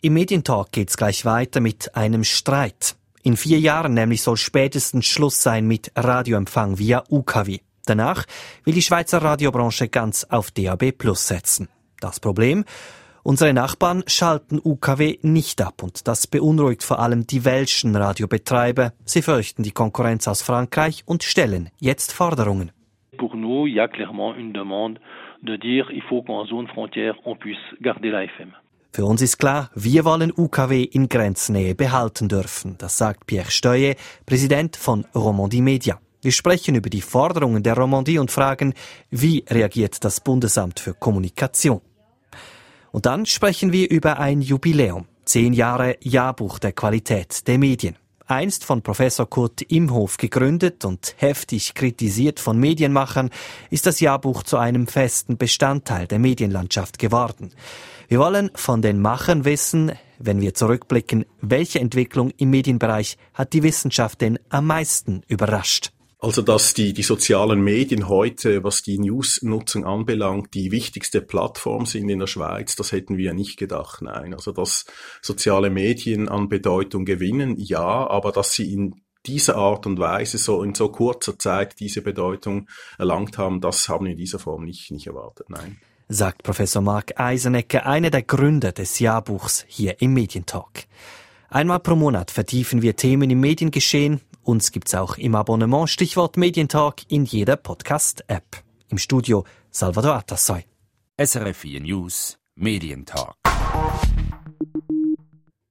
Im Medientalk geht's gleich weiter mit einem Streit. In vier Jahren nämlich soll spätestens Schluss sein mit Radioempfang via UKW. Danach will die Schweizer Radiobranche ganz auf DAB Plus setzen. Das Problem? Unsere Nachbarn schalten UKW nicht ab und das beunruhigt vor allem die welschen Radiobetreiber. Sie fürchten die Konkurrenz aus Frankreich und stellen jetzt Forderungen. Pour nous, il y a clairement une demande de dire il faut qu'en zone frontière on puisse garder la FM. Für uns ist klar, wir wollen UKW in Grenznähe behalten dürfen. Das sagt Pierre Steuer, Präsident von Romandie Media. Wir sprechen über die Forderungen der Romandie und fragen, wie reagiert das Bundesamt für Kommunikation. Und dann sprechen wir über ein Jubiläum. Zehn Jahre Jahrbuch der Qualität der Medien. Einst von Professor Kurt Imhof gegründet und heftig kritisiert von Medienmachern, ist das Jahrbuch zu einem festen Bestandteil der Medienlandschaft geworden. Wir wollen von den Machern wissen, wenn wir zurückblicken, welche Entwicklung im Medienbereich hat die Wissenschaft denn am meisten überrascht? Also, dass die, die sozialen Medien heute, was die News-Nutzung anbelangt, die wichtigste Plattform sind in der Schweiz, das hätten wir nicht gedacht, nein. Also, dass soziale Medien an Bedeutung gewinnen, ja, aber dass sie in dieser Art und Weise so in so kurzer Zeit diese Bedeutung erlangt haben, das haben wir in dieser Form nicht, nicht erwartet, nein sagt Professor Mark Eisenecke, einer der Gründer des Jahrbuchs hier im Medientalk. Einmal pro Monat vertiefen wir Themen im Mediengeschehen. Uns gibt's auch im Abonnement Stichwort Medientalk in jeder Podcast-App. Im Studio Salvador Atassoy. SRF 4 News Medientalk.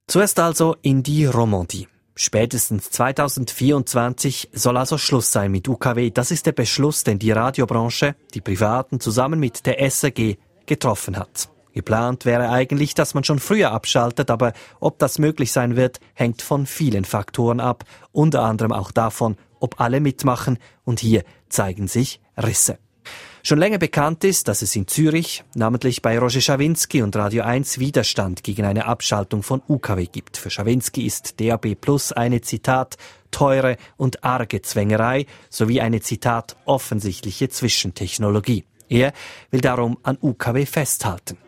Zuerst also in die Romandie. Spätestens 2024 soll also Schluss sein mit UKW. Das ist der Beschluss, den die Radiobranche, die Privaten zusammen mit der SRG getroffen hat. Geplant wäre eigentlich, dass man schon früher abschaltet, aber ob das möglich sein wird, hängt von vielen Faktoren ab, unter anderem auch davon, ob alle mitmachen, und hier zeigen sich Risse. Schon länger bekannt ist, dass es in Zürich, namentlich bei Roger Schawinski und Radio 1, Widerstand gegen eine Abschaltung von UKW gibt. Für Schawinski ist DAB Plus eine Zitat teure und arge Zwängerei sowie eine Zitat offensichtliche Zwischentechnologie. Er will darum an UKW festhalten.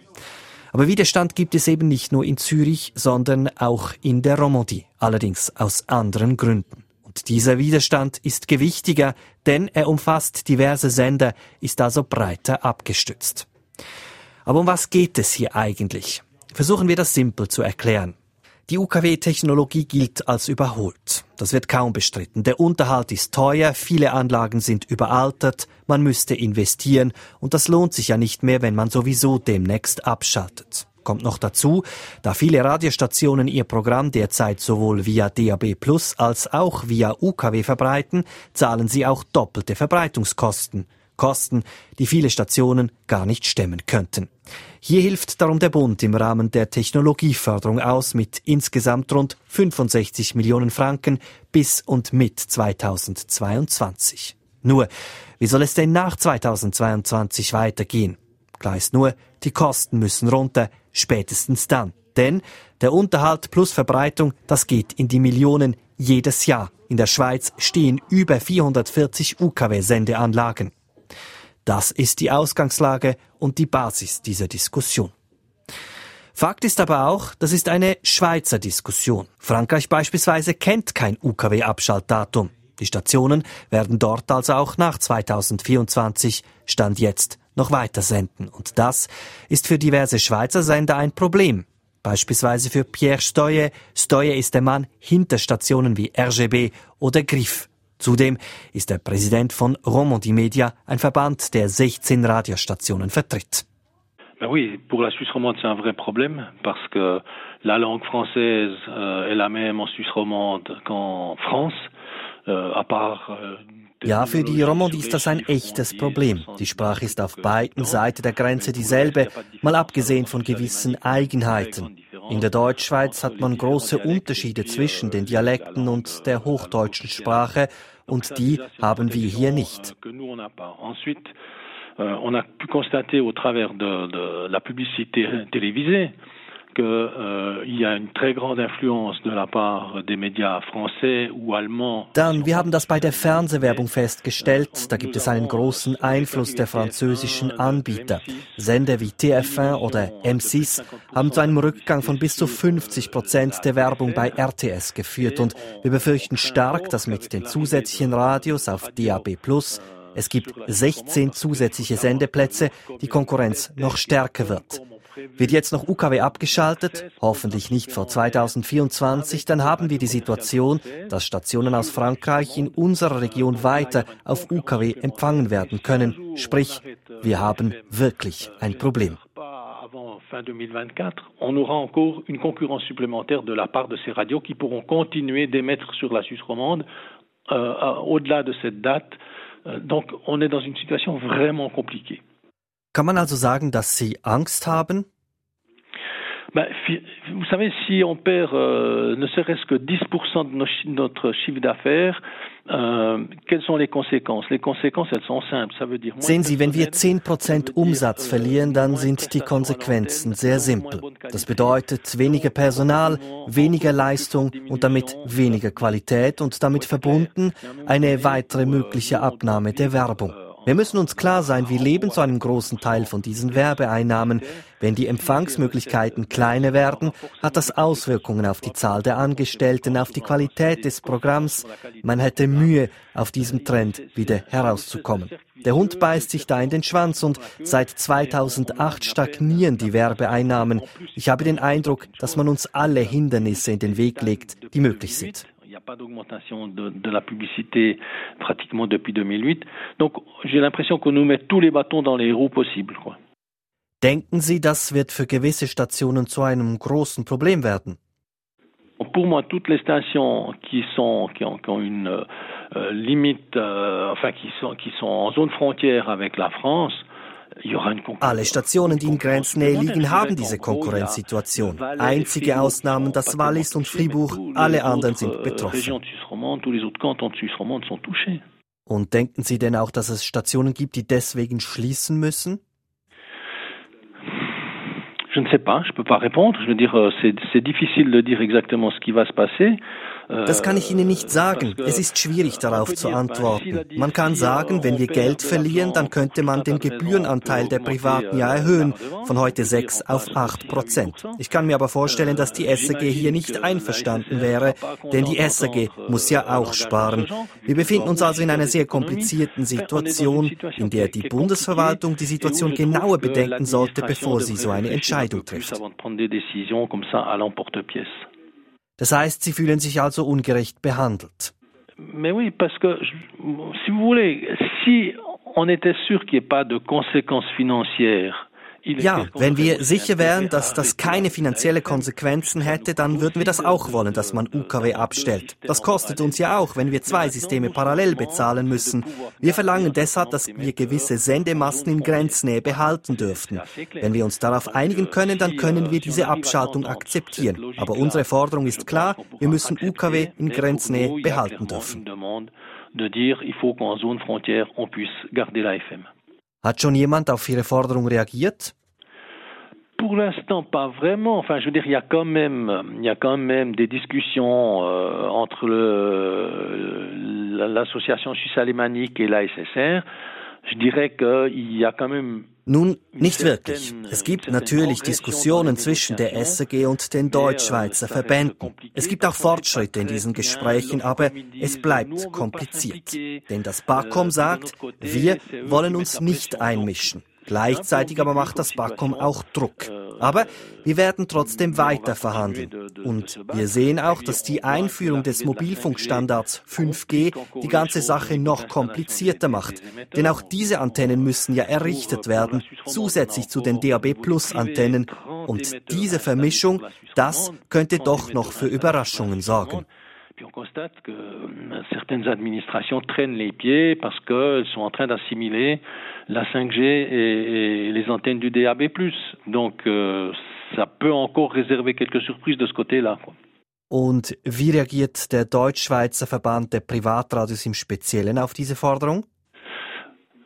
Aber Widerstand gibt es eben nicht nur in Zürich, sondern auch in der Romandie, allerdings aus anderen Gründen. Und dieser Widerstand ist gewichtiger, denn er umfasst diverse Sender, ist also breiter abgestützt. Aber um was geht es hier eigentlich? Versuchen wir das simpel zu erklären. Die UKW-Technologie gilt als überholt. Das wird kaum bestritten. Der Unterhalt ist teuer, viele Anlagen sind überaltert, man müsste investieren und das lohnt sich ja nicht mehr, wenn man sowieso demnächst abschaltet. Kommt noch dazu, da viele Radiostationen ihr Programm derzeit sowohl via DAB Plus als auch via UKW verbreiten, zahlen sie auch doppelte Verbreitungskosten. Kosten, die viele Stationen gar nicht stemmen könnten. Hier hilft darum der Bund im Rahmen der Technologieförderung aus mit insgesamt rund 65 Millionen Franken bis und mit 2022. Nur, wie soll es denn nach 2022 weitergehen? Ist nur, die Kosten müssen runter, spätestens dann. Denn der Unterhalt plus Verbreitung, das geht in die Millionen jedes Jahr. In der Schweiz stehen über 440 UKW-Sendeanlagen. Das ist die Ausgangslage und die Basis dieser Diskussion. Fakt ist aber auch, das ist eine Schweizer Diskussion. Frankreich beispielsweise kennt kein UKW-Abschaltdatum. Die Stationen werden dort also auch nach 2024 Stand jetzt noch weiter senden. Und das ist für diverse Schweizer Sender ein Problem. Beispielsweise für Pierre Steuer. Steuer ist der Mann hinter Stationen wie RGB oder Griff. Zudem ist er Präsident von Romandie Media, ein Verband, der 16 Radiostationen vertritt. Ben oui, pour la Suisse romande, c'est un vrai problème parce que la langue française euh, est la même en Suisse romande qu'en France, euh, à part euh, ja, für die Romandie ist das ein echtes Problem. Die Sprache ist auf beiden Seiten der Grenze dieselbe, mal abgesehen von gewissen Eigenheiten. In der Deutschschweiz hat man große Unterschiede zwischen den Dialekten und der hochdeutschen Sprache und die haben wir hier nicht. on a pu constater au travers de, de la publicité télévisée euh. Dann, wir haben das bei der Fernsehwerbung festgestellt. Da gibt es einen großen Einfluss der französischen Anbieter. Sender wie TF1 oder M6 haben zu einem Rückgang von bis zu 50 Prozent der Werbung bei RTS geführt und wir befürchten stark, dass mit den zusätzlichen Radios auf DAB Plus es gibt 16 zusätzliche Sendeplätze, die Konkurrenz noch stärker wird. Wird jetzt noch UKW abgeschaltet, hoffentlich nicht vor 2024, dann haben wir die Situation, dass Stationen aus Frankreich in unserer Region weiter auf UKW empfangen werden können. Sprich, wir haben wirklich ein Problem. fin 2024, on aura encore une concurrence supplémentaire de la part de ces radios qui pourront continuer d'émettre sur la Suisse romande euh, au-delà de cette date. Euh, donc on est dans une situation vraiment compliquée. Kann man also sagen, dass Sie Angst haben? Ben, vous savez, si on perd euh, ne serait-ce que 10% de nos, notre chiffre d'affaires, euh, quelles sont les conséquences Les conséquences, elles sont simples. Ça veut dire Sehen Sie, wenn wir 10% Umsatz verlieren, dann sind die Konsequenzen sehr simpel. Das bedeutet weniger Personal, weniger Leistung und damit weniger Qualität und damit verbunden eine weitere mögliche Abnahme der Werbung. Wir müssen uns klar sein, wir leben zu einem großen Teil von diesen Werbeeinnahmen. Wenn die Empfangsmöglichkeiten kleiner werden, hat das Auswirkungen auf die Zahl der Angestellten, auf die Qualität des Programms. Man hätte Mühe, auf diesem Trend wieder herauszukommen. Der Hund beißt sich da in den Schwanz und seit 2008 stagnieren die Werbeeinnahmen. Ich habe den Eindruck, dass man uns alle Hindernisse in den Weg legt, die möglich sind. Pas d'augmentation de, de, la publicité pratiquement depuis 2008. Donc j'ai l'impression qu'on nous met tous les bâtons dans les roues possibles. Quoi. Denken Sie, das wird für gewisse Stationen zu einem großen Problem werden? Pour moi, toutes les stations qui sont qui ont, qui ont une euh, limite, euh, enfin qui sont qui sont en zone frontière avec la France, alle Stationen, die in Grenznähe liegen, haben diese Konkurrenzsituation. Einzige Ausnahmen das Wallis und Fribourg, alle anderen sind betroffen. Und denken Sie denn auch, dass es Stationen gibt, die deswegen schließen müssen? Je ne sais pas, je peux pas répondre. Je veux dire, euh, c'est difficile de dire exactement ce qui va se passer. Das kann ich Ihnen nicht sagen. Es ist schwierig darauf zu antworten. Man kann sagen, wenn wir Geld verlieren, dann könnte man den Gebührenanteil der Privaten ja erhöhen, von heute 6 auf 8 Prozent. Ich kann mir aber vorstellen, dass die SAG hier nicht einverstanden wäre, denn die SAG muss ja auch sparen. Wir befinden uns also in einer sehr komplizierten Situation, in der die Bundesverwaltung die Situation genauer bedenken sollte, bevor sie so eine Entscheidung trifft. Das heißt, Sie fühlen sich also ungerecht behandelt. Mais oui, parce que, si vous voulez, si on était sûr qu'il n'y ait pas de conséquences financières ja, wenn wir sicher wären, dass das keine finanzielle Konsequenzen hätte, dann würden wir das auch wollen, dass man UKW abstellt. Das kostet uns ja auch, wenn wir zwei Systeme parallel bezahlen müssen. Wir verlangen deshalb, dass wir gewisse Sendemasten in Grenznähe behalten dürften. Wenn wir uns darauf einigen können, dann können wir diese Abschaltung akzeptieren. Aber unsere Forderung ist klar, wir müssen UKW in Grenznähe behalten dürfen. Pour l'instant, pas vraiment. Enfin, je veux dire, il y a quand même, il y a quand même des discussions euh, entre l'association suisse alémanique et la Nun, nicht wirklich. Es gibt natürlich Diskussionen zwischen der SAG und den Deutschschweizer Verbänden. Es gibt auch Fortschritte in diesen Gesprächen, aber es bleibt kompliziert. Denn das BAKOM sagt, wir wollen uns nicht einmischen. Gleichzeitig aber macht das BAKOM auch Druck. Aber wir werden trotzdem weiter verhandeln. Und wir sehen auch, dass die Einführung des Mobilfunkstandards 5G die ganze Sache noch komplizierter macht. Denn auch diese Antennen müssen ja errichtet werden, zusätzlich zu den DAB Plus Antennen. Und diese Vermischung, das könnte doch noch für Überraschungen sorgen. Puis on constate que euh, certaines administrations traînent les pieds parce qu'elles sont en train d'assimiler la 5G et, et, les antennes du DAB+. Donc euh, ça peut encore réserver quelques surprises de ce côté-là. Und wie reagiert der Deutsch-Schweizer Verband der Privatradios im Speziellen auf diese Forderung?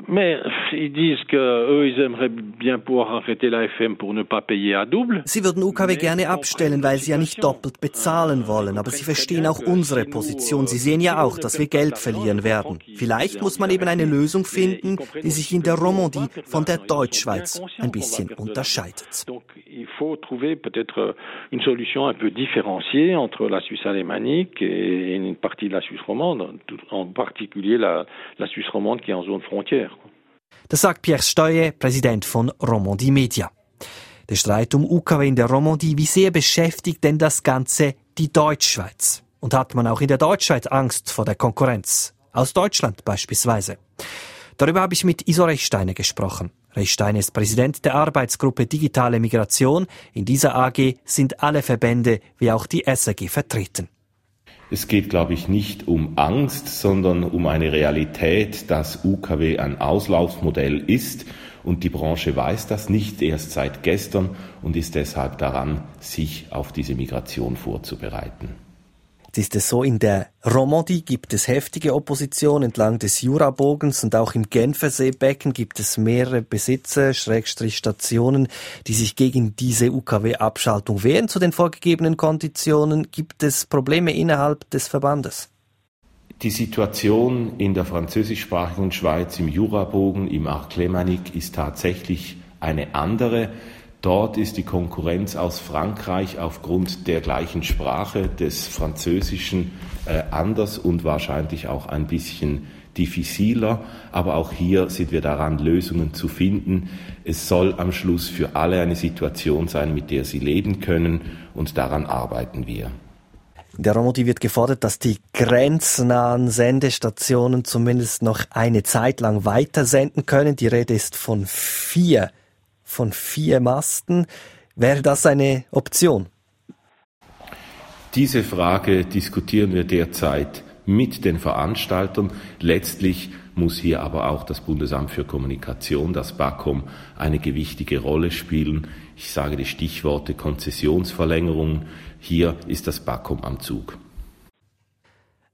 Mais ils disent qu'eux, ils aimeraient bien pouvoir arrêter la FM pour ne pas payer à double. Sie würden UKW gerne abstellen, weil sie ja nicht doppelt bezahlen wollen, aber sie verstehen auch unsere Position. Sie sehen ja auch, dass wir Geld verlieren werden. Vielleicht muss man eben eine Lösung finden, die sich in der Romandie von der Deutschschweiz ein bisschen unterscheidet. Il faut trouver peut-être une solution un peu différenciée entre la Suisse alémanique et une partie de la Suisse romande, en particulier la, la Suisse romande qui est en zone frontière. Das sagt Pierre Steuer, Präsident von Romandie Media. Der Streit um UKW in der Romandie, wie sehr beschäftigt denn das Ganze die Deutschschweiz? Und hat man auch in der Deutschschweiz Angst vor der Konkurrenz? Aus Deutschland beispielsweise. Darüber habe ich mit Iso Rechsteiner gesprochen. Rechsteiner ist Präsident der Arbeitsgruppe Digitale Migration. In dieser AG sind alle Verbände wie auch die SAG vertreten. Es geht, glaube ich, nicht um Angst, sondern um eine Realität, dass UKW ein Auslaufmodell ist und die Branche weiß das nicht erst seit gestern und ist deshalb daran, sich auf diese Migration vorzubereiten. Ist es so, in der Romandie gibt es heftige Opposition entlang des Jurabogens und auch im Genferseebecken gibt es mehrere Besitzer, Schrägstrich Stationen, die sich gegen diese UKW-Abschaltung wehren. Zu den vorgegebenen Konditionen gibt es Probleme innerhalb des Verbandes. Die Situation in der französischsprachigen Schweiz im Jurabogen, im Arc Lémanique, ist tatsächlich eine andere. Dort ist die Konkurrenz aus Frankreich aufgrund der gleichen Sprache des Französischen äh, anders und wahrscheinlich auch ein bisschen diffiziler. Aber auch hier sind wir daran, Lösungen zu finden. Es soll am Schluss für alle eine Situation sein, mit der sie leben können und daran arbeiten wir. Der Romandie wird gefordert, dass die grenznahen Sendestationen zumindest noch eine Zeit lang weitersenden können. Die Rede ist von vier von vier Masten. Wäre das eine Option? Diese Frage diskutieren wir derzeit mit den Veranstaltern. Letztlich muss hier aber auch das Bundesamt für Kommunikation, das BAKOM, eine gewichtige Rolle spielen. Ich sage die Stichworte Konzessionsverlängerung. Hier ist das BAKOM am Zug.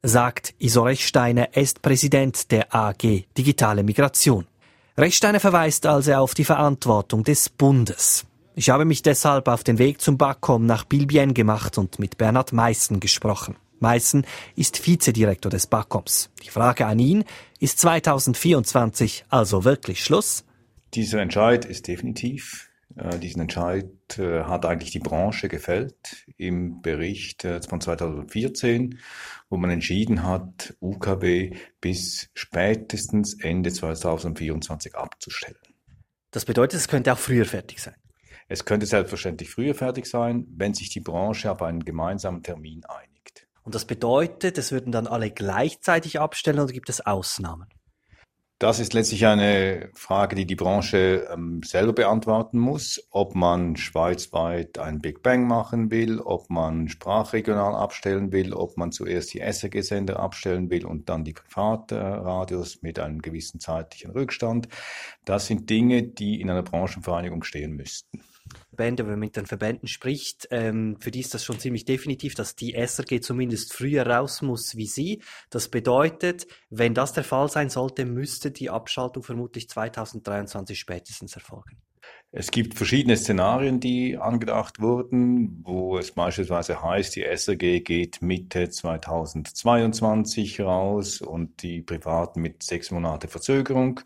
Sagt Isorech Steiner, er ist Präsident der AG Digitale Migration. Rechsteiner verweist also auf die Verantwortung des Bundes. Ich habe mich deshalb auf den Weg zum BAKOM nach Bilbien gemacht und mit Bernhard Meissen gesprochen. Meissen ist Vizedirektor des BAKOMs. Die Frage an ihn, ist 2024 also wirklich Schluss? Dieser Entscheid ist definitiv. Äh, diesen Entscheid äh, hat eigentlich die Branche gefällt im Bericht äh, von 2014 wo man entschieden hat, UKW bis spätestens Ende 2024 abzustellen. Das bedeutet, es könnte auch früher fertig sein. Es könnte selbstverständlich früher fertig sein, wenn sich die Branche auf einen gemeinsamen Termin einigt. Und das bedeutet, es würden dann alle gleichzeitig abstellen oder gibt es Ausnahmen? Das ist letztlich eine Frage, die die Branche ähm, selber beantworten muss, ob man schweizweit ein Big Bang machen will, ob man sprachregional abstellen will, ob man zuerst die SRG-Sender abstellen will und dann die Privatradios mit einem gewissen zeitlichen Rückstand. Das sind Dinge, die in einer Branchenvereinigung stehen müssten. Verbände, wenn man mit den Verbänden spricht, ähm, für die ist das schon ziemlich definitiv, dass die SRG zumindest früher raus muss wie sie. Das bedeutet, wenn das der Fall sein sollte, müsste die Abschaltung vermutlich 2023 spätestens erfolgen. Es gibt verschiedene Szenarien, die angedacht wurden, wo es beispielsweise heißt, die SRG geht Mitte 2022 raus und die Privaten mit sechs Monate Verzögerung.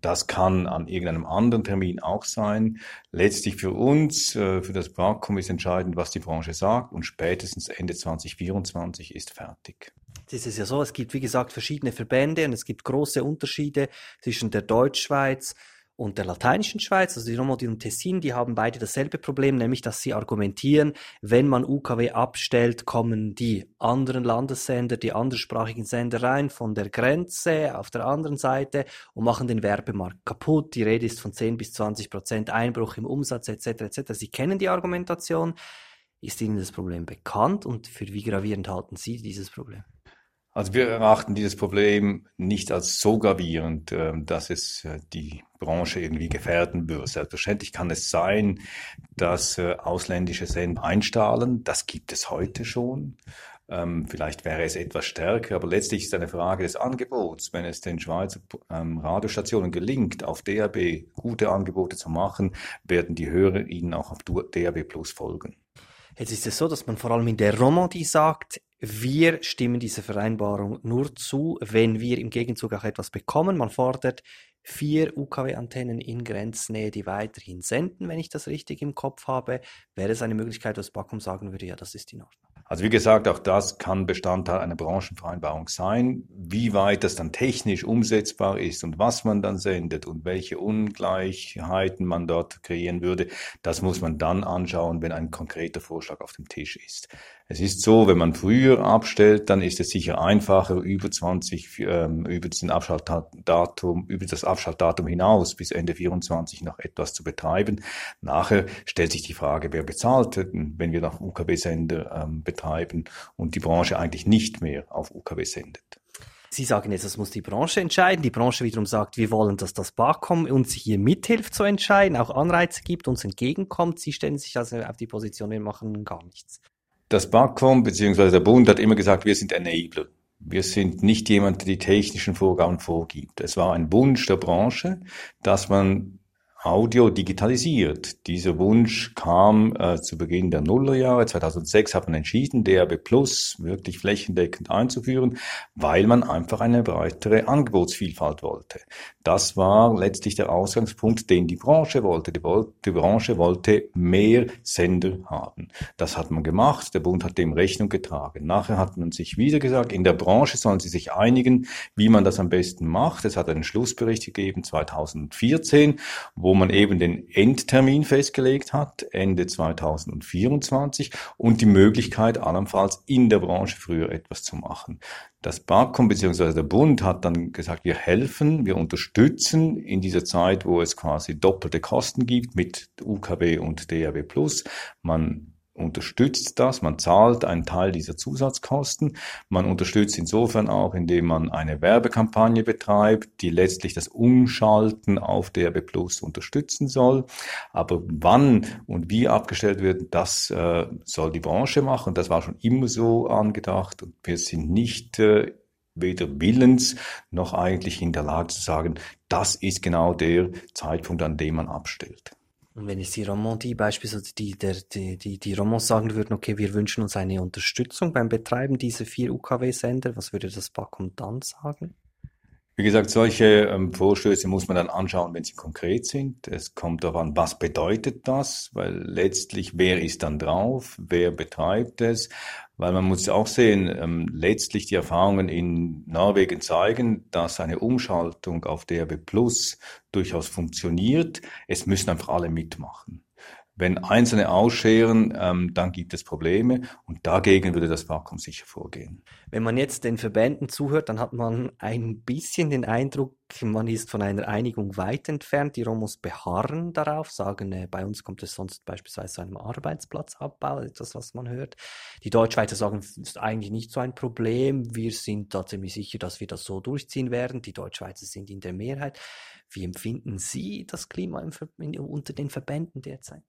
Das kann an irgendeinem anderen Termin auch sein. Letztlich für uns, äh, für das BRACOM ist entscheidend, was die Branche sagt und spätestens Ende 2024 ist fertig. Das ist ja so, es gibt wie gesagt verschiedene Verbände und es gibt große Unterschiede zwischen der Deutschschweiz und der lateinischen Schweiz, also die Romandie und Tessin, die haben beide dasselbe Problem, nämlich dass sie argumentieren, wenn man UKW abstellt, kommen die anderen Landessender, die anderssprachigen Sender rein von der Grenze auf der anderen Seite und machen den Werbemarkt kaputt. Die Rede ist von 10 bis 20 Prozent Einbruch im Umsatz etc. etc. Sie kennen die Argumentation. Ist Ihnen das Problem bekannt und für wie gravierend halten Sie dieses Problem? Also wir erachten dieses Problem nicht als so gravierend, ähm, dass es äh, die Branche irgendwie gefährden würde. Selbstverständlich kann es sein, dass äh, ausländische Sender einstahlen. Das gibt es heute schon. Ähm, vielleicht wäre es etwas stärker, aber letztlich ist eine Frage des Angebots. Wenn es den Schweizer ähm, Radiostationen gelingt, auf DAB gute Angebote zu machen, werden die Hörer ihnen auch auf DAB Plus folgen. Jetzt ist es so, dass man vor allem in der Romandie sagt, wir stimmen dieser Vereinbarung nur zu, wenn wir im Gegenzug auch etwas bekommen. Man fordert vier UKW-Antennen in Grenznähe, die weiterhin senden, wenn ich das richtig im Kopf habe. Wäre es eine Möglichkeit, dass Bakum sagen würde, ja, das ist in Ordnung? Also wie gesagt, auch das kann Bestandteil einer Branchenvereinbarung sein. Wie weit das dann technisch umsetzbar ist und was man dann sendet und welche Ungleichheiten man dort kreieren würde, das muss man dann anschauen, wenn ein konkreter Vorschlag auf dem Tisch ist. Es ist so, wenn man früher abstellt, dann ist es sicher einfacher, über 20, ähm, über diesen Abschaltdatum, über das Abschaltdatum hinaus bis Ende 24 noch etwas zu betreiben. Nachher stellt sich die Frage, wer bezahlt, wenn wir noch UKW-Sender ähm, betreiben und die Branche eigentlich nicht mehr auf UKW sendet. Sie sagen jetzt, das muss die Branche entscheiden. Die Branche wiederum sagt, wir wollen, dass das BAKOM uns hier mithilft zu entscheiden, auch Anreize gibt, uns entgegenkommt. Sie stellen sich also auf die Position, wir machen gar nichts. Das BAKOM bzw. der Bund hat immer gesagt, wir sind Enabler. Wir sind nicht jemand, der die technischen Vorgaben vorgibt. Es war ein Wunsch der Branche, dass man Audio digitalisiert. Dieser Wunsch kam äh, zu Beginn der Nullerjahre. 2006 hat man entschieden, DAB Plus wirklich flächendeckend einzuführen, weil man einfach eine breitere Angebotsvielfalt wollte. Das war letztlich der Ausgangspunkt, den die Branche wollte. Die, die Branche wollte mehr Sender haben. Das hat man gemacht. Der Bund hat dem Rechnung getragen. Nachher hat man sich wieder gesagt, in der Branche sollen sie sich einigen, wie man das am besten macht. Es hat einen Schlussbericht gegeben 2014, wo wo man eben den Endtermin festgelegt hat, Ende 2024, und die Möglichkeit allenfalls in der Branche früher etwas zu machen. Das BAKOM bzw. der Bund hat dann gesagt, wir helfen, wir unterstützen in dieser Zeit, wo es quasi doppelte Kosten gibt mit UKW und DAB+. Man unterstützt das, man zahlt einen Teil dieser Zusatzkosten. Man unterstützt insofern auch, indem man eine Werbekampagne betreibt, die letztlich das Umschalten auf DRB Plus unterstützen soll. Aber wann und wie abgestellt wird, das äh, soll die Branche machen. Das war schon immer so angedacht und wir sind nicht äh, weder willens noch eigentlich in der Lage zu sagen, das ist genau der Zeitpunkt, an dem man abstellt. Und wenn jetzt die Romandie beispielsweise die, der, die, die, die Romans sagen würden, okay, wir wünschen uns eine Unterstützung beim Betreiben dieser vier UKW-Sender, was würde das BAKOM dann sagen? Wie gesagt, solche ähm, Vorstöße muss man dann anschauen, wenn sie konkret sind. Es kommt darauf an, was bedeutet das, weil letztlich, wer ist dann drauf, wer betreibt es, weil man muss auch sehen, ähm, letztlich die Erfahrungen in Norwegen zeigen, dass eine Umschaltung auf DRB Plus durchaus funktioniert. Es müssen einfach alle mitmachen. Wenn Einzelne ausscheren, ähm, dann gibt es Probleme und dagegen würde das Vakuum sicher vorgehen. Wenn man jetzt den Verbänden zuhört, dann hat man ein bisschen den Eindruck, man ist von einer Einigung weit entfernt. Die Romos beharren darauf, sagen, äh, bei uns kommt es sonst beispielsweise zu einem Arbeitsplatzabbau, etwas, was man hört. Die Deutschschweizer sagen, es ist eigentlich nicht so ein Problem. Wir sind da ziemlich sicher, dass wir das so durchziehen werden. Die Deutschschweizer sind in der Mehrheit. Wie empfinden Sie das Klima unter den Verbänden derzeit?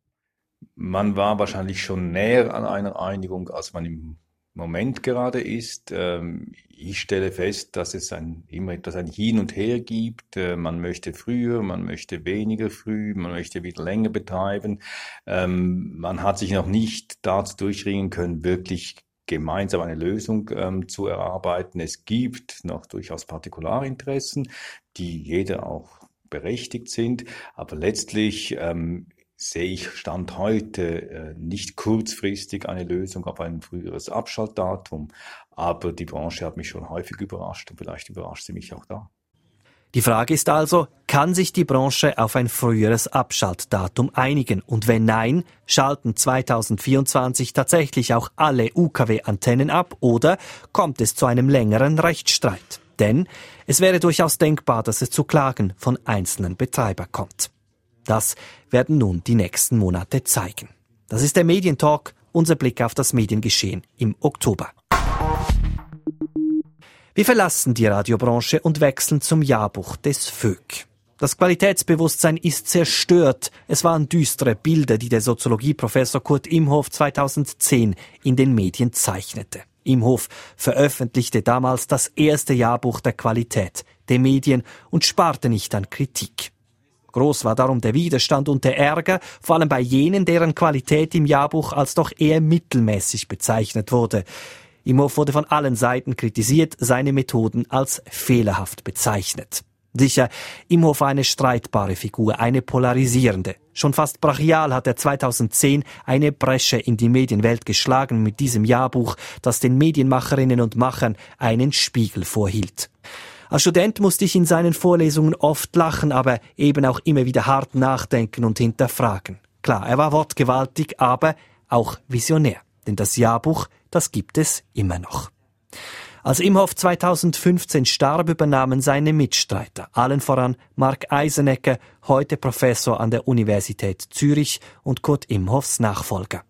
Man war wahrscheinlich schon näher an einer Einigung, als man im Moment gerade ist. Ähm, ich stelle fest, dass es ein, immer etwas ein Hin und Her gibt. Äh, man möchte früher, man möchte weniger früh, man möchte wieder länger betreiben. Ähm, man hat sich noch nicht dazu durchringen können, wirklich gemeinsam eine Lösung ähm, zu erarbeiten. Es gibt noch durchaus Partikularinteressen, die jeder auch berechtigt sind, aber letztlich ähm, sehe ich Stand heute äh, nicht kurzfristig eine Lösung auf ein früheres Abschaltdatum, aber die Branche hat mich schon häufig überrascht und vielleicht überrascht sie mich auch da. Die Frage ist also, kann sich die Branche auf ein früheres Abschaltdatum einigen? Und wenn nein, schalten 2024 tatsächlich auch alle UKW-Antennen ab oder kommt es zu einem längeren Rechtsstreit? Denn es wäre durchaus denkbar, dass es zu Klagen von einzelnen Betreibern kommt. Das werden nun die nächsten Monate zeigen. Das ist der Medientalk, unser Blick auf das Mediengeschehen im Oktober. Wir verlassen die Radiobranche und wechseln zum Jahrbuch des VÖG. Das Qualitätsbewusstsein ist zerstört. Es waren düstere Bilder, die der Soziologieprofessor Kurt Imhoff 2010 in den Medien zeichnete. Imhof veröffentlichte damals das erste Jahrbuch der Qualität der Medien und sparte nicht an Kritik. Groß war darum der Widerstand und der Ärger, vor allem bei jenen, deren Qualität im Jahrbuch als doch eher mittelmäßig bezeichnet wurde. Imhof wurde von allen Seiten kritisiert, seine Methoden als fehlerhaft bezeichnet. Sicher, Imhof eine streitbare Figur, eine polarisierende. Schon fast brachial hat er 2010 eine Bresche in die Medienwelt geschlagen mit diesem Jahrbuch, das den Medienmacherinnen und Machern einen Spiegel vorhielt. Als Student musste ich in seinen Vorlesungen oft lachen, aber eben auch immer wieder hart nachdenken und hinterfragen. Klar, er war wortgewaltig, aber auch visionär. Denn das Jahrbuch, das gibt es immer noch. Als Imhoff 2015 starb, übernahmen seine Mitstreiter, allen voran Mark Eisenecker, heute Professor an der Universität Zürich und Kurt Imhoffs Nachfolger.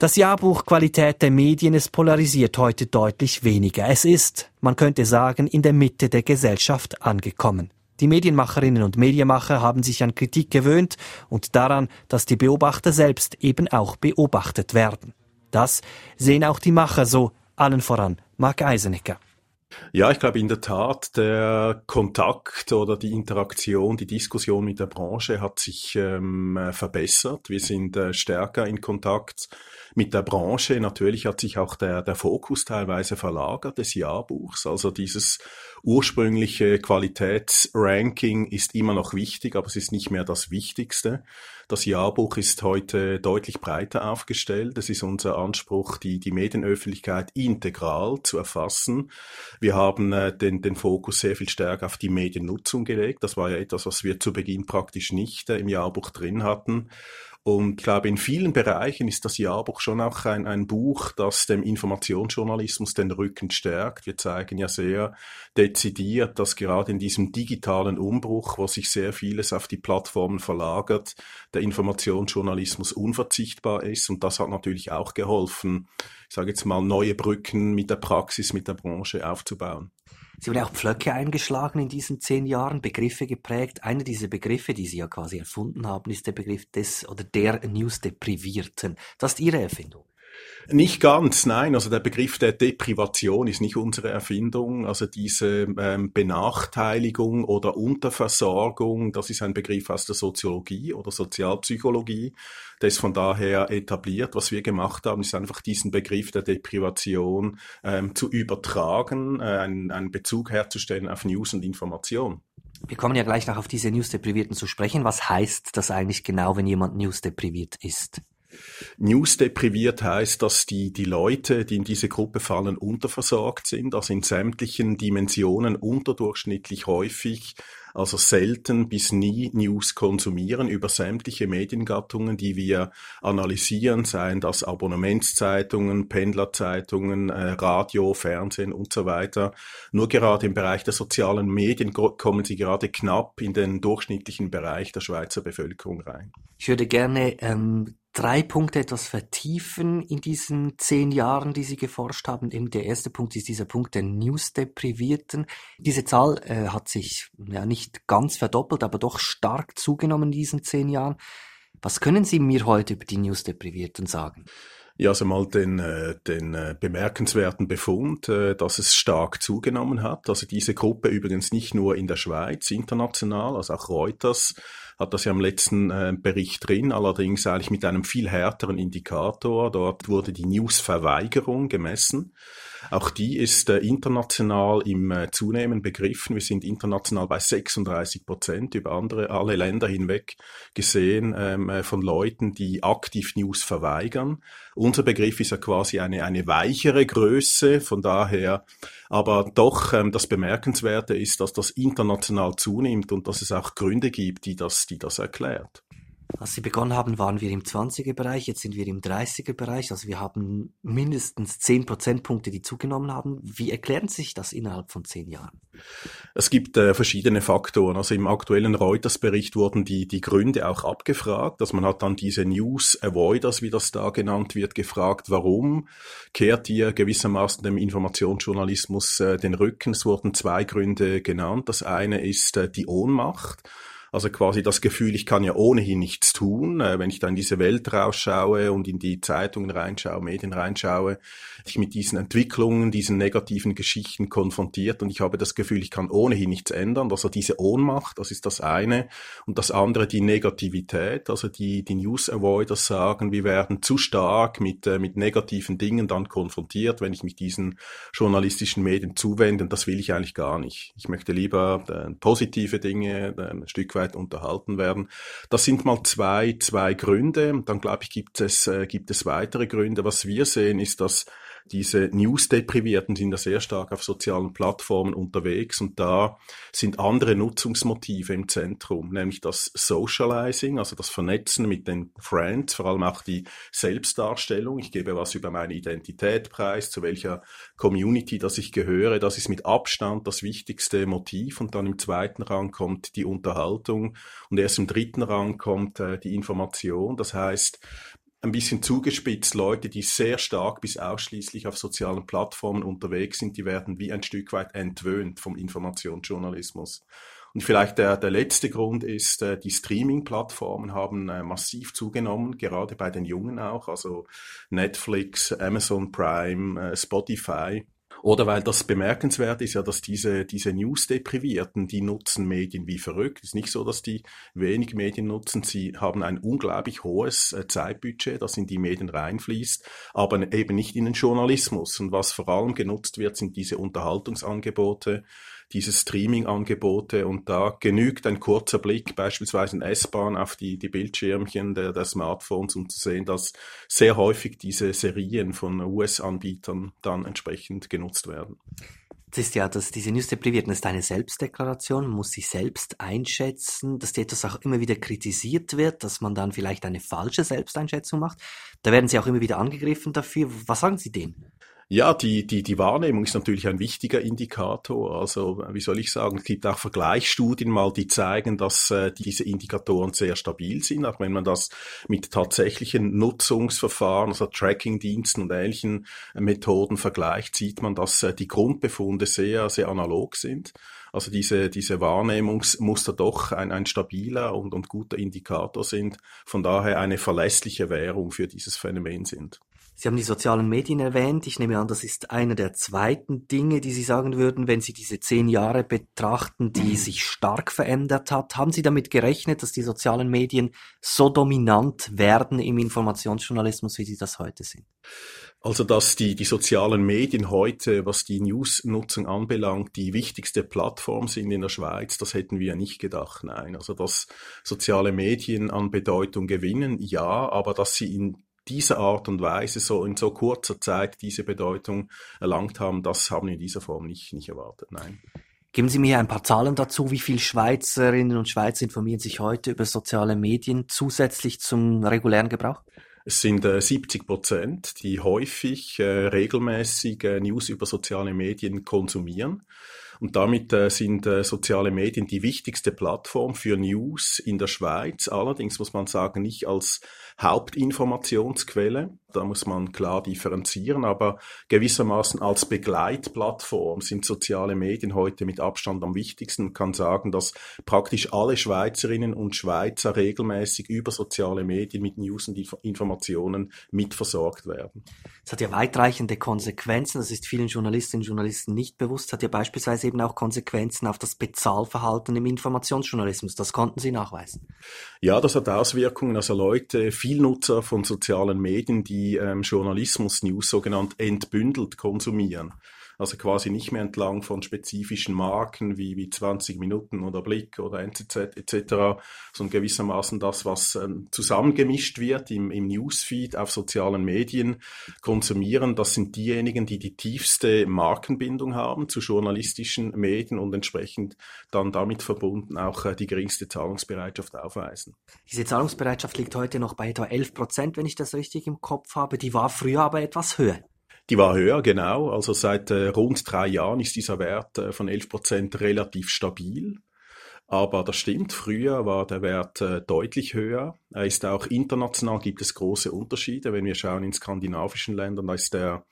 Das Jahrbuch Qualität der Medien ist polarisiert heute deutlich weniger. Es ist, man könnte sagen, in der Mitte der Gesellschaft angekommen. Die Medienmacherinnen und Medienmacher haben sich an Kritik gewöhnt und daran, dass die Beobachter selbst eben auch beobachtet werden. Das sehen auch die Macher so, allen voran Mark Eisenecker. Ja, ich glaube in der Tat, der Kontakt oder die Interaktion, die Diskussion mit der Branche hat sich ähm, verbessert. Wir sind äh, stärker in Kontakt mit der Branche. Natürlich hat sich auch der, der Fokus teilweise verlagert des Jahrbuchs. Also dieses ursprüngliche Qualitätsranking ist immer noch wichtig, aber es ist nicht mehr das Wichtigste. Das Jahrbuch ist heute deutlich breiter aufgestellt. Es ist unser Anspruch, die, die Medienöffentlichkeit integral zu erfassen. Wir haben äh, den, den Fokus sehr viel stärker auf die Mediennutzung gelegt. Das war ja etwas, was wir zu Beginn praktisch nicht äh, im Jahrbuch drin hatten. Und ich glaube, in vielen Bereichen ist das Jahrbuch schon auch ein, ein Buch, das dem Informationsjournalismus den Rücken stärkt. Wir zeigen ja sehr dezidiert, dass gerade in diesem digitalen Umbruch, wo sich sehr vieles auf die Plattformen verlagert, der Informationsjournalismus unverzichtbar ist. Und das hat natürlich auch geholfen, ich sage jetzt mal, neue Brücken mit der Praxis, mit der Branche aufzubauen. Sie haben auch Pflöcke eingeschlagen in diesen zehn Jahren, Begriffe geprägt. Einer dieser Begriffe, die Sie ja quasi erfunden haben, ist der Begriff des oder der News-Deprivierten. Das ist Ihre Erfindung. Nicht ganz, nein. Also der Begriff der Deprivation ist nicht unsere Erfindung. Also diese ähm, Benachteiligung oder Unterversorgung, das ist ein Begriff aus der Soziologie oder Sozialpsychologie. Der ist von daher etabliert. Was wir gemacht haben, ist einfach diesen Begriff der Deprivation ähm, zu übertragen, äh, einen, einen Bezug herzustellen auf News und Information. Wir kommen ja gleich noch auf diese News-Deprivierten zu sprechen. Was heißt das eigentlich genau, wenn jemand News-depriviert ist? News-depriviert heißt, dass die, die Leute, die in diese Gruppe fallen, unterversorgt sind, also in sämtlichen Dimensionen unterdurchschnittlich häufig also selten bis nie News konsumieren über sämtliche Mediengattungen, die wir analysieren, seien das Abonnementszeitungen, Pendlerzeitungen, äh, Radio, Fernsehen und so weiter. Nur gerade im Bereich der sozialen Medien kommen sie gerade knapp in den durchschnittlichen Bereich der Schweizer Bevölkerung rein. Ich würde gerne ähm, drei Punkte etwas vertiefen in diesen zehn Jahren, die Sie geforscht haben. Eben der erste Punkt ist dieser Punkt der News-Deprivierten. Diese Zahl äh, hat sich ja nicht ganz verdoppelt, aber doch stark zugenommen in diesen zehn Jahren. Was können Sie mir heute über die News-Deprivierten sagen? Ja, also mal den, äh, den äh, bemerkenswerten Befund, äh, dass es stark zugenommen hat. Also diese Gruppe übrigens nicht nur in der Schweiz, international, also auch Reuters hat das ja im letzten äh, Bericht drin, allerdings eigentlich mit einem viel härteren Indikator. Dort wurde die Newsverweigerung gemessen. Auch die ist äh, international im äh, Zunehmen begriffen. Wir sind international bei 36 Prozent über andere, alle Länder hinweg gesehen ähm, äh, von Leuten, die aktiv News verweigern. Unser Begriff ist ja quasi eine, eine weichere Größe, von daher aber doch ähm, das Bemerkenswerte ist, dass das international zunimmt und dass es auch Gründe gibt, die das, die das erklärt. Als Sie begonnen haben, waren wir im 20er-Bereich, jetzt sind wir im 30er-Bereich. Also wir haben mindestens 10 Prozentpunkte, die zugenommen haben. Wie erklären Sie sich das innerhalb von zehn Jahren? Es gibt äh, verschiedene Faktoren. Also im aktuellen Reuters-Bericht wurden die, die Gründe auch abgefragt. Also man hat dann diese News Avoiders, wie das da genannt wird, gefragt, warum kehrt ihr gewissermaßen dem Informationsjournalismus äh, den Rücken? Es wurden zwei Gründe genannt. Das eine ist äh, die Ohnmacht. Also quasi das Gefühl, ich kann ja ohnehin nichts tun, äh, wenn ich da in diese Welt rausschaue und in die Zeitungen reinschaue, Medien reinschaue, ich mit diesen Entwicklungen, diesen negativen Geschichten konfrontiert und ich habe das Gefühl, ich kann ohnehin nichts ändern. Also diese Ohnmacht, das ist das eine. Und das andere die Negativität, also die, die News Avoiders sagen, wir werden zu stark mit, äh, mit negativen Dingen dann konfrontiert, wenn ich mich diesen journalistischen Medien zuwende. Und das will ich eigentlich gar nicht. Ich möchte lieber äh, positive Dinge, äh, ein Stück weit weit unterhalten werden. Das sind mal zwei, zwei Gründe. Dann glaube ich, gibt es, äh, gibt es weitere Gründe. Was wir sehen, ist, dass diese News-Deprivierten sind ja sehr stark auf sozialen Plattformen unterwegs und da sind andere Nutzungsmotive im Zentrum, nämlich das Socializing, also das Vernetzen mit den Friends, vor allem auch die Selbstdarstellung. Ich gebe was über meine Identität preis, zu welcher Community, dass ich gehöre. Das ist mit Abstand das wichtigste Motiv und dann im zweiten Rang kommt die Unterhaltung und erst im dritten Rang kommt äh, die Information. Das heißt, ein bisschen zugespitzt, Leute, die sehr stark bis ausschließlich auf sozialen Plattformen unterwegs sind, die werden wie ein Stück weit entwöhnt vom Informationsjournalismus. Und vielleicht der, der letzte Grund ist, äh, die Streaming-Plattformen haben äh, massiv zugenommen, gerade bei den Jungen auch, also Netflix, Amazon Prime, äh, Spotify. Oder weil das bemerkenswert ist ja, dass diese, diese News-Deprivierten, die nutzen Medien wie verrückt. Es ist nicht so, dass die wenig Medien nutzen. Sie haben ein unglaublich hohes äh, Zeitbudget, das in die Medien reinfließt, aber eben nicht in den Journalismus. Und was vor allem genutzt wird, sind diese Unterhaltungsangebote, diese Streaming-Angebote und da genügt ein kurzer Blick beispielsweise in S-Bahn auf die, die Bildschirmchen der, der Smartphones, um zu sehen, dass sehr häufig diese Serien von US-Anbietern dann entsprechend genutzt werden. Das ist ja, dass diese News Deprivierten ist eine Selbstdeklaration, man muss sich selbst einschätzen, dass etwas auch immer wieder kritisiert wird, dass man dann vielleicht eine falsche Selbsteinschätzung macht. Da werden sie auch immer wieder angegriffen dafür. Was sagen Sie denen? Ja, die, die, die Wahrnehmung ist natürlich ein wichtiger Indikator. Also, wie soll ich sagen, es gibt auch Vergleichsstudien mal, die zeigen, dass äh, diese Indikatoren sehr stabil sind. Auch wenn man das mit tatsächlichen Nutzungsverfahren, also Tracking-Diensten und ähnlichen äh, Methoden vergleicht, sieht man, dass äh, die Grundbefunde sehr, sehr analog sind. Also diese, diese Wahrnehmungsmuster doch ein, ein stabiler und, und guter Indikator sind, von daher eine verlässliche Währung für dieses Phänomen sind. Sie haben die sozialen Medien erwähnt. Ich nehme an, das ist einer der zweiten Dinge, die Sie sagen würden, wenn Sie diese zehn Jahre betrachten, die sich stark verändert hat. Haben Sie damit gerechnet, dass die sozialen Medien so dominant werden im Informationsjournalismus, wie sie das heute sind? Also, dass die, die sozialen Medien heute, was die News-Nutzung anbelangt, die wichtigste Plattform sind in der Schweiz, das hätten wir nicht gedacht. Nein, also dass soziale Medien an Bedeutung gewinnen, ja, aber dass sie in dieser Art und Weise so in so kurzer Zeit diese Bedeutung erlangt haben, das haben wir in dieser Form nicht, nicht erwartet. Nein. Geben Sie mir ein paar Zahlen dazu. Wie viele Schweizerinnen und Schweizer informieren sich heute über soziale Medien zusätzlich zum regulären Gebrauch? Es sind äh, 70 Prozent, die häufig äh, regelmäßig äh, News über soziale Medien konsumieren. Und damit äh, sind äh, soziale Medien die wichtigste Plattform für News in der Schweiz. Allerdings muss man sagen, nicht als Hauptinformationsquelle. Da muss man klar differenzieren, aber gewissermaßen als Begleitplattform sind soziale Medien heute mit Abstand am wichtigsten. Man kann sagen, dass praktisch alle Schweizerinnen und Schweizer regelmäßig über soziale Medien mit News und Informationen mitversorgt werden. Es hat ja weitreichende Konsequenzen. Das ist vielen Journalistinnen und Journalisten nicht bewusst. Es hat ja beispielsweise eben auch Konsequenzen auf das Bezahlverhalten im Informationsjournalismus. Das konnten Sie nachweisen. Ja, das hat Auswirkungen. Also Leute, Vielnutzer von sozialen Medien, die ähm, Journalismus-News sogenannt entbündelt konsumieren also quasi nicht mehr entlang von spezifischen Marken wie, wie 20 Minuten oder Blick oder NZZ etc., sondern gewissermaßen das, was ähm, zusammengemischt wird im, im Newsfeed auf sozialen Medien konsumieren. Das sind diejenigen, die die tiefste Markenbindung haben zu journalistischen Medien und entsprechend dann damit verbunden auch äh, die geringste Zahlungsbereitschaft aufweisen. Diese Zahlungsbereitschaft liegt heute noch bei etwa 11 Prozent, wenn ich das richtig im Kopf habe. Die war früher aber etwas höher. Die war höher, genau. Also seit äh, rund drei Jahren ist dieser Wert äh, von 11 Prozent relativ stabil. Aber das stimmt, früher war der Wert äh, deutlich höher. Er ist auch international, gibt es große Unterschiede. Wenn wir schauen in skandinavischen Ländern, da ist der,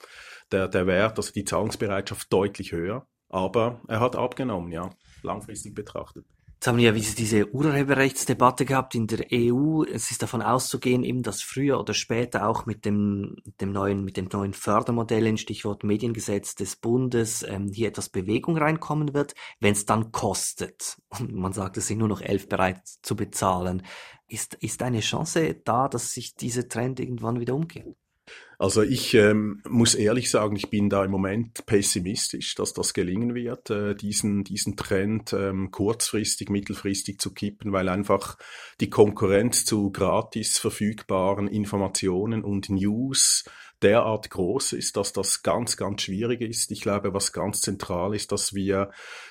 der, der Wert, also die Zahlungsbereitschaft deutlich höher. Aber er hat abgenommen, ja, langfristig betrachtet. Jetzt haben wir ja diese Urheberrechtsdebatte gehabt in der EU. Es ist davon auszugehen, eben, dass früher oder später auch mit dem, dem neuen, mit dem neuen Fördermodell, Stichwort Mediengesetz des Bundes, ähm, hier etwas Bewegung reinkommen wird, wenn es dann kostet. Und man sagt, es sind nur noch elf bereit zu bezahlen. Ist, ist eine Chance da, dass sich dieser Trend irgendwann wieder umkehrt? Also ich ähm, muss ehrlich sagen, ich bin da im Moment pessimistisch, dass das gelingen wird, äh, diesen, diesen Trend ähm, kurzfristig, mittelfristig zu kippen, weil einfach die Konkurrenz zu gratis verfügbaren Informationen und News derart groß ist, dass das ganz, ganz schwierig ist. Ich glaube, was ganz zentral ist, dass wir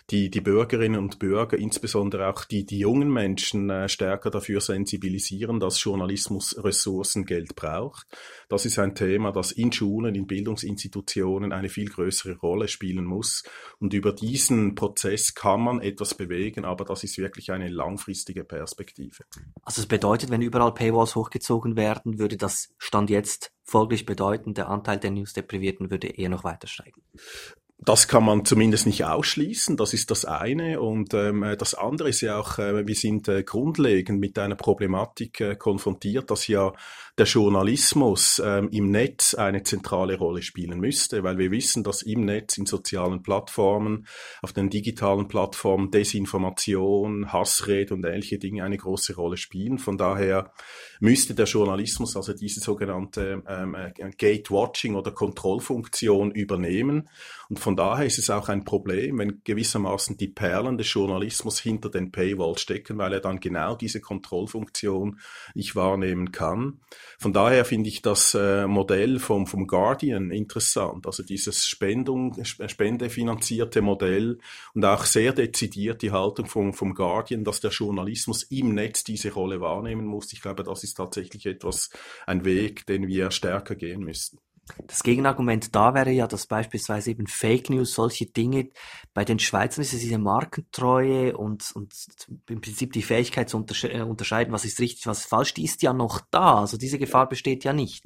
die, die Bürgerinnen und Bürger, insbesondere auch die, die jungen Menschen, äh, stärker dafür sensibilisieren, dass Journalismus Ressourcengeld braucht. Das ist ein Thema, das in Schulen, in Bildungsinstitutionen eine viel größere Rolle spielen muss. Und über diesen Prozess kann man etwas bewegen, aber das ist wirklich eine langfristige Perspektive. Also es bedeutet, wenn überall Paywalls hochgezogen werden, würde das Stand jetzt folglich bedeuten, der Anteil der News-Deprivierten würde eher noch weiter steigen. Das kann man zumindest nicht ausschließen, das ist das eine. Und ähm, das andere ist ja auch, äh, wir sind äh, grundlegend mit einer Problematik äh, konfrontiert, dass ja der Journalismus ähm, im Netz eine zentrale Rolle spielen müsste, weil wir wissen, dass im Netz, in sozialen Plattformen, auf den digitalen Plattformen Desinformation, Hassrede und ähnliche Dinge eine große Rolle spielen. Von daher müsste der Journalismus also diese sogenannte ähm, äh, Gatewatching oder Kontrollfunktion übernehmen. Und von daher ist es auch ein Problem, wenn gewissermaßen die Perlen des Journalismus hinter den Paywall stecken, weil er dann genau diese Kontrollfunktion nicht wahrnehmen kann. Von daher finde ich das äh, Modell vom, vom Guardian interessant, also dieses Spendung, spendefinanzierte Modell und auch sehr dezidiert die Haltung vom, vom Guardian, dass der Journalismus im Netz diese Rolle wahrnehmen muss. Ich glaube, das ist tatsächlich etwas, ein Weg, den wir stärker gehen müssen. Das Gegenargument da wäre ja, dass beispielsweise eben Fake News, solche Dinge, bei den Schweizern ist es diese Markentreue und, und im Prinzip die Fähigkeit zu äh, unterscheiden, was ist richtig, was ist falsch, die ist ja noch da. Also diese Gefahr besteht ja nicht.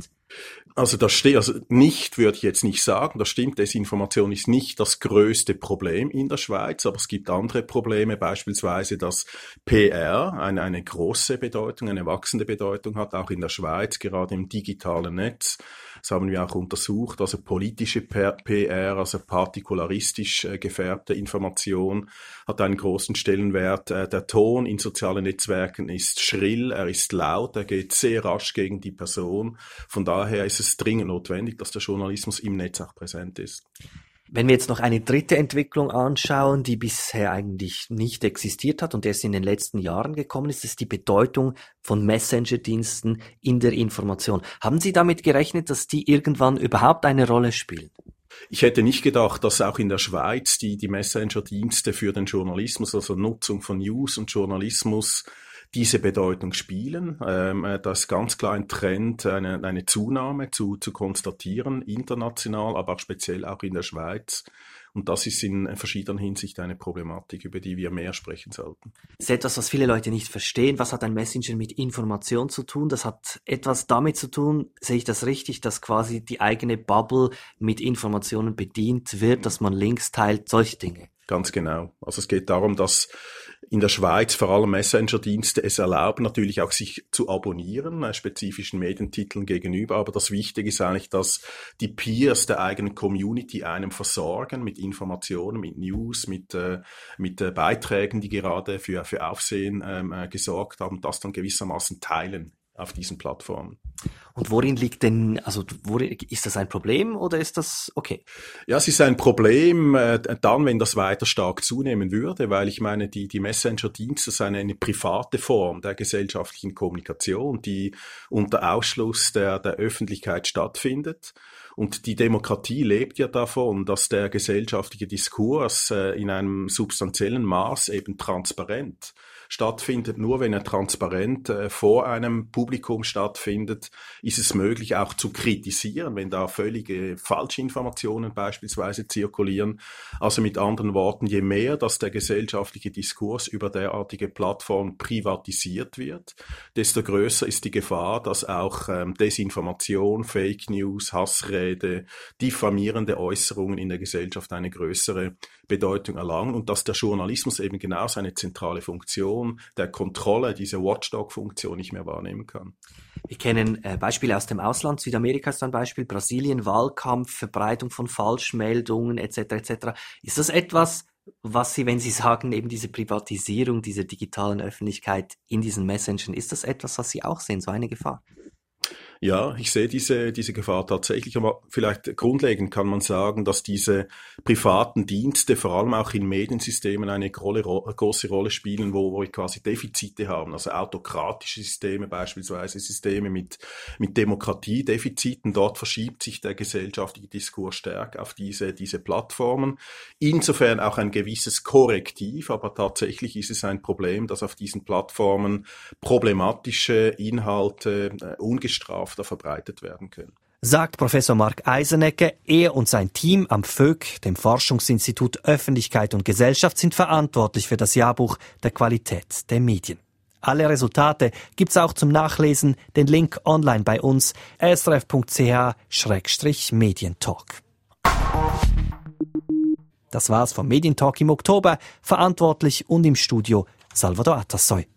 Also das steht, also nicht würde ich jetzt nicht sagen, das stimmt, Desinformation ist nicht das größte Problem in der Schweiz, aber es gibt andere Probleme, beispielsweise dass PR eine, eine große Bedeutung, eine wachsende Bedeutung hat, auch in der Schweiz, gerade im digitalen Netz. Das haben wir auch untersucht. Also politische PR, also partikularistisch äh, gefärbte Information hat einen großen Stellenwert. Äh, der Ton in sozialen Netzwerken ist schrill, er ist laut, er geht sehr rasch gegen die Person. Von daher ist es dringend notwendig, dass der Journalismus im Netz auch präsent ist. Wenn wir jetzt noch eine dritte Entwicklung anschauen, die bisher eigentlich nicht existiert hat und erst in den letzten Jahren gekommen ist, ist die Bedeutung von Messenger-Diensten in der Information. Haben Sie damit gerechnet, dass die irgendwann überhaupt eine Rolle spielen? Ich hätte nicht gedacht, dass auch in der Schweiz die, die Messenger-Dienste für den Journalismus, also Nutzung von News und Journalismus, diese Bedeutung spielen. Ähm, äh, da ist ganz klar ein Trend, eine, eine Zunahme zu, zu konstatieren, international, aber auch speziell auch in der Schweiz. Und das ist in verschiedenen Hinsicht eine Problematik, über die wir mehr sprechen sollten. Das ist etwas, was viele Leute nicht verstehen. Was hat ein Messenger mit Information zu tun? Das hat etwas damit zu tun, sehe ich das richtig, dass quasi die eigene Bubble mit Informationen bedient wird, dass man Links teilt, solche Dinge. Ganz genau. Also es geht darum, dass in der Schweiz vor allem Messenger-Dienste es erlauben, natürlich auch sich zu abonnieren, äh, spezifischen Medientiteln gegenüber. Aber das Wichtige ist eigentlich, dass die Peers der eigenen Community einem versorgen mit Informationen, mit News, mit, äh, mit äh, Beiträgen, die gerade für, für Aufsehen ähm, äh, gesorgt haben, das dann gewissermaßen teilen auf diesen Plattformen. Und worin liegt denn, also worin, ist das ein Problem oder ist das okay? Ja, es ist ein Problem äh, dann, wenn das weiter stark zunehmen würde, weil ich meine, die, die Messenger-Dienste sind eine private Form der gesellschaftlichen Kommunikation, die unter Ausschluss der, der Öffentlichkeit stattfindet. Und die Demokratie lebt ja davon, dass der gesellschaftliche Diskurs äh, in einem substanziellen Maß eben transparent stattfindet. Nur wenn er transparent äh, vor einem Publikum stattfindet, ist es möglich auch zu kritisieren, wenn da völlige Falschinformationen beispielsweise zirkulieren. Also mit anderen Worten, je mehr, dass der gesellschaftliche Diskurs über derartige Plattformen privatisiert wird, desto größer ist die Gefahr, dass auch ähm, Desinformation, Fake News, Hassrede, diffamierende Äußerungen in der Gesellschaft eine größere Bedeutung erlangen und dass der Journalismus eben genau seine zentrale Funktion der Kontrolle, diese Watchdog-Funktion nicht mehr wahrnehmen kann. Wir kennen äh, Beispiele aus dem Ausland. Südamerika ist ein Beispiel, Brasilien, Wahlkampf, Verbreitung von Falschmeldungen etc. etc. Ist das etwas, was Sie, wenn Sie sagen, eben diese Privatisierung dieser digitalen Öffentlichkeit in diesen Messengern, ist das etwas, was Sie auch sehen, so eine Gefahr? Ja, ich sehe diese, diese Gefahr tatsächlich, aber vielleicht grundlegend kann man sagen, dass diese privaten Dienste vor allem auch in Mediensystemen eine große Rolle spielen, wo, wo wir quasi Defizite haben, also autokratische Systeme beispielsweise, Systeme mit, mit Demokratiedefiziten. Dort verschiebt sich der gesellschaftliche Diskurs stärk auf diese, diese Plattformen. Insofern auch ein gewisses Korrektiv, aber tatsächlich ist es ein Problem, dass auf diesen Plattformen problematische Inhalte äh, ungestraft Gesellschafter verbreitet werden können. Sagt Professor Mark Eisenecke, er und sein Team am FÖG, dem Forschungsinstitut Öffentlichkeit und Gesellschaft, sind verantwortlich für das Jahrbuch der Qualität der Medien. Alle Resultate gibt's auch zum Nachlesen, den Link online bei uns, srf.ch-medientalk. Das war's vom Medientalk im Oktober, verantwortlich und im Studio Salvador Atassoy.